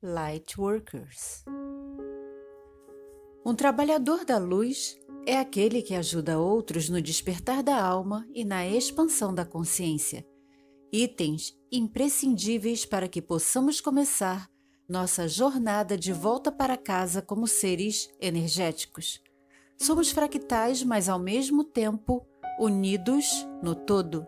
Lightworkers. Um trabalhador da luz é aquele que ajuda outros no despertar da alma e na expansão da consciência, itens imprescindíveis para que possamos começar nossa jornada de volta para casa como seres energéticos. Somos fractais, mas ao mesmo tempo unidos no todo.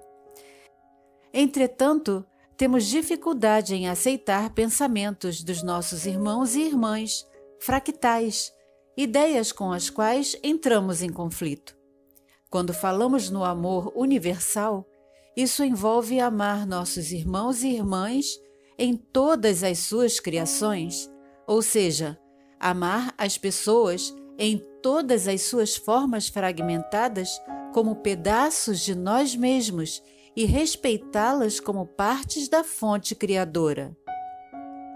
Entretanto, temos dificuldade em aceitar pensamentos dos nossos irmãos e irmãs fractais, ideias com as quais entramos em conflito. Quando falamos no amor universal, isso envolve amar nossos irmãos e irmãs em todas as suas criações, ou seja, amar as pessoas em todas as suas formas fragmentadas como pedaços de nós mesmos e respeitá-las como partes da fonte criadora.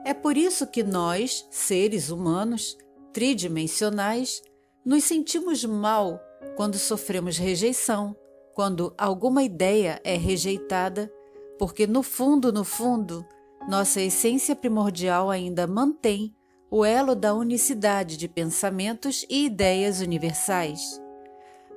É por isso que nós, seres humanos, tridimensionais, nos sentimos mal quando sofremos rejeição, quando alguma ideia é rejeitada, porque no fundo, no fundo, nossa essência primordial ainda mantém o elo da unicidade de pensamentos e ideias universais.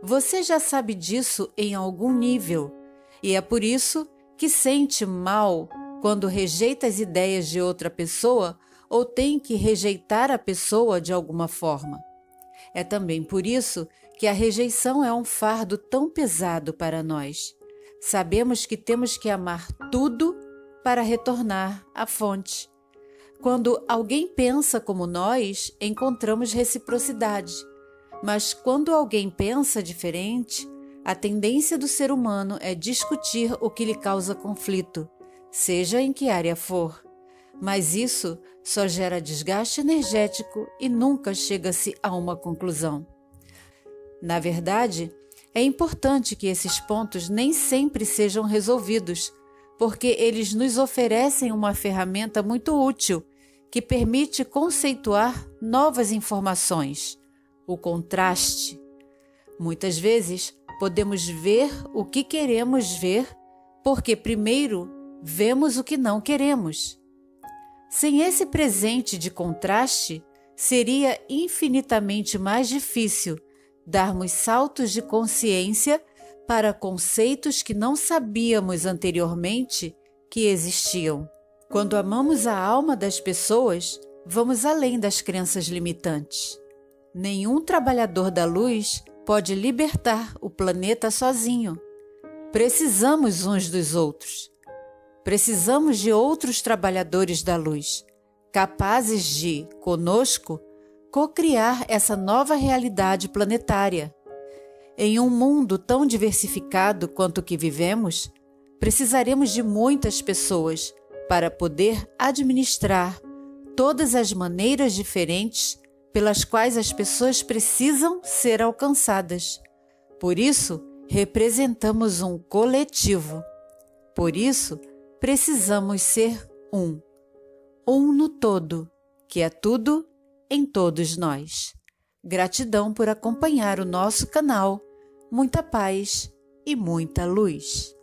Você já sabe disso em algum nível e é por isso que sente mal quando rejeita as ideias de outra pessoa ou tem que rejeitar a pessoa de alguma forma. É também por isso que a rejeição é um fardo tão pesado para nós. Sabemos que temos que amar tudo para retornar à fonte. Quando alguém pensa como nós, encontramos reciprocidade. Mas quando alguém pensa diferente, a tendência do ser humano é discutir o que lhe causa conflito, seja em que área for. Mas isso só gera desgaste energético e nunca chega-se a uma conclusão. Na verdade, é importante que esses pontos nem sempre sejam resolvidos, porque eles nos oferecem uma ferramenta muito útil que permite conceituar novas informações, o contraste. Muitas vezes, podemos ver o que queremos ver, porque primeiro vemos o que não queremos. Sem esse presente de contraste, seria infinitamente mais difícil darmos saltos de consciência para conceitos que não sabíamos anteriormente que existiam. Quando amamos a alma das pessoas, vamos além das crenças limitantes. Nenhum trabalhador da luz pode libertar o planeta sozinho. Precisamos uns dos outros. Precisamos de outros trabalhadores da luz, capazes de, conosco, co-criar essa nova realidade planetária. Em um mundo tão diversificado quanto o que vivemos, precisaremos de muitas pessoas para poder administrar todas as maneiras diferentes pelas quais as pessoas precisam ser alcançadas. Por isso, representamos um coletivo. Por isso, precisamos ser um. Um no todo, que é tudo em todos nós. Gratidão por acompanhar o nosso canal. Muita paz e muita luz.